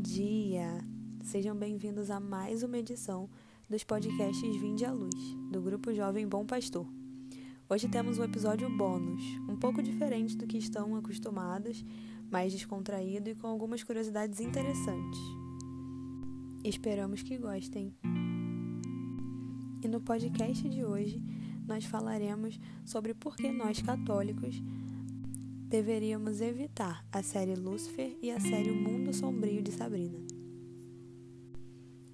dia! Sejam bem-vindos a mais uma edição dos podcasts Vinde à Luz, do Grupo Jovem Bom Pastor. Hoje temos um episódio bônus, um pouco diferente do que estão acostumados, mais descontraído e com algumas curiosidades interessantes. Esperamos que gostem. E no podcast de hoje, nós falaremos sobre por que nós católicos deveríamos evitar a série Lúcifer e a série O Mundo Sombrio de Sabrina.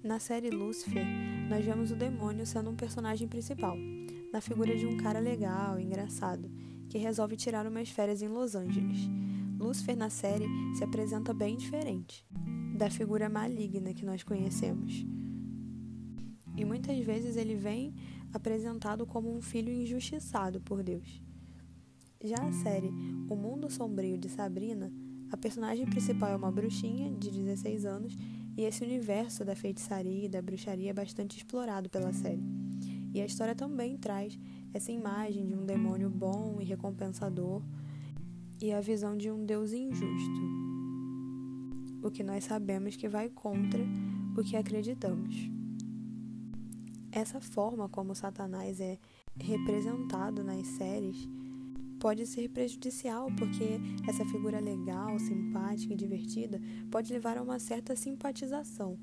Na série Lúcifer, nós vemos o demônio sendo um personagem principal, na figura de um cara legal, engraçado, que resolve tirar umas férias em Los Angeles. Lúcifer na série se apresenta bem diferente da figura maligna que nós conhecemos. E muitas vezes ele vem apresentado como um filho injustiçado por Deus. Já a série O Mundo Sombrio de Sabrina, a personagem principal é uma bruxinha de 16 anos e esse universo da feitiçaria e da bruxaria é bastante explorado pela série. E a história também traz essa imagem de um demônio bom e recompensador e a visão de um Deus injusto. O que nós sabemos que vai contra o que acreditamos. Essa forma como Satanás é representado nas séries pode ser prejudicial, porque essa figura legal, simpática e divertida pode levar a uma certa simpatização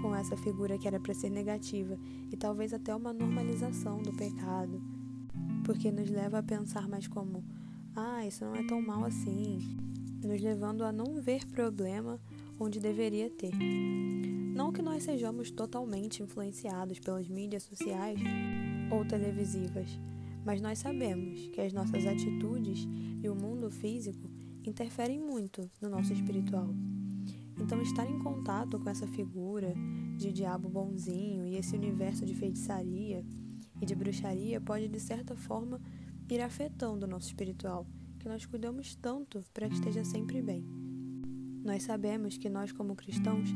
com essa figura que era para ser negativa e talvez até uma normalização do pecado, porque nos leva a pensar mais como: ah, isso não é tão mal assim, nos levando a não ver problema onde deveria ter. Não que nós sejamos totalmente influenciados pelas mídias sociais ou televisivas, mas nós sabemos que as nossas atitudes e o mundo físico interferem muito no nosso espiritual. Então, estar em contato com essa figura de diabo bonzinho e esse universo de feitiçaria e de bruxaria pode, de certa forma, ir afetando o nosso espiritual, que nós cuidamos tanto para que esteja sempre bem. Nós sabemos que nós, como cristãos,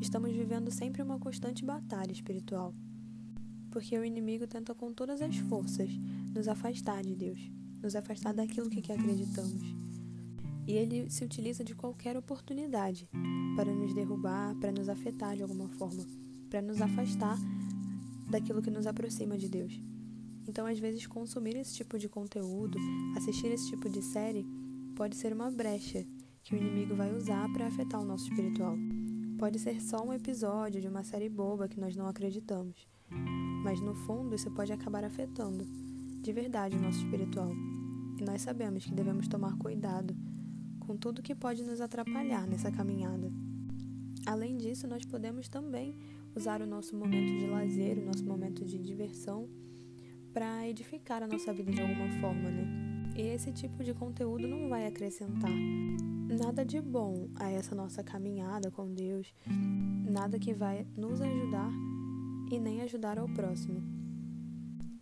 estamos vivendo sempre uma constante batalha espiritual, porque o inimigo tenta com todas as forças nos afastar de Deus, nos afastar daquilo que, acreditamos. E ele se utiliza de qualquer oportunidade para nos derrubar, para nos afetar de alguma forma, para nos afastar daquilo que nos aproxima de Deus. Então, às vezes, consumir esse tipo de conteúdo, assistir esse tipo de série, pode ser uma brecha que o inimigo vai usar para afetar o nosso espiritual. Pode ser só um episódio de uma série boba que nós não acreditamos, mas no fundo isso pode acabar afetando de verdade o nosso espiritual. E nós sabemos que devemos tomar cuidado com tudo que pode nos atrapalhar nessa caminhada. Além disso, nós podemos também usar o nosso momento de lazer, o nosso momento de diversão, para edificar a nossa vida de alguma forma, né? E esse tipo de conteúdo não vai acrescentar nada de bom a essa nossa caminhada com Deus, nada que vai nos ajudar e nem ajudar ao próximo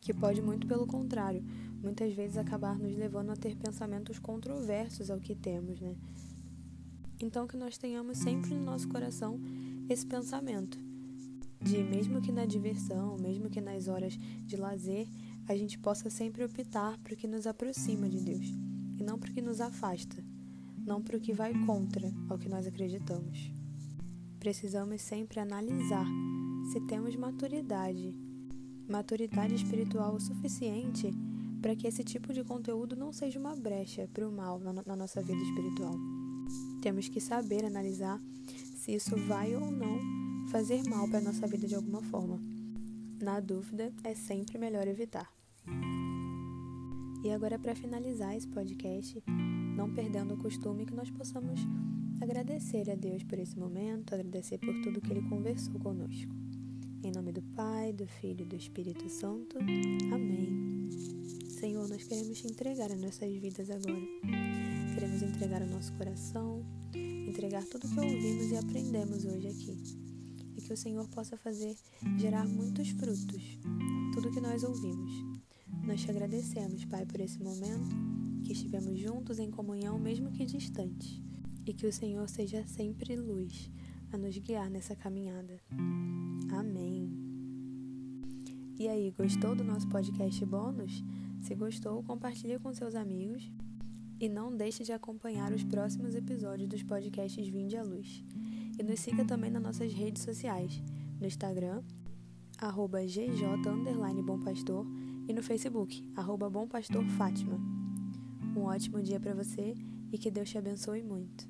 que pode, muito pelo contrário, muitas vezes acabar nos levando a ter pensamentos controversos ao que temos, né? Então, que nós tenhamos sempre no nosso coração esse pensamento de, mesmo que na diversão, mesmo que nas horas de lazer, a gente possa sempre optar para o que nos aproxima de Deus e não para o que nos afasta, não para o que vai contra ao que nós acreditamos. Precisamos sempre analisar se temos maturidade maturidade espiritual o suficiente para que esse tipo de conteúdo não seja uma brecha para o mal na, nossa vida espiritual. Temos que saber analisar se isso vai ou não fazer mal para a nossa vida de alguma forma. Na dúvida, é sempre melhor evitar. E agora, para finalizar esse podcast, não perdendo o costume que nós possamos agradecer a Deus por esse momento, agradecer por tudo que Ele conversou conosco. Em nome do Pai, do Filho e do Espírito Santo. Amém. Senhor, nós queremos te entregar as nossas vidas agora. Queremos entregar o nosso coração, entregar tudo que ouvimos e aprendemos hoje aqui. E que o Senhor possa fazer gerar muitos frutos, tudo que nós ouvimos. Nós te agradecemos, Pai, por esse momento, que estivemos juntos em comunhão, mesmo que distantes. E que o Senhor seja sempre luz a nos guiar nessa caminhada. E aí, gostou do nosso podcast bônus? Se gostou, compartilhe com seus amigos. E não deixe de acompanhar os próximos episódios dos podcasts Vinde à Luz. E nos siga também nas nossas redes sociais, no Instagram, arroba GJ Bom Pastor, e no Facebook, arroba Bom Pastor Fátima. Um ótimo dia para você e que Deus te abençoe muito.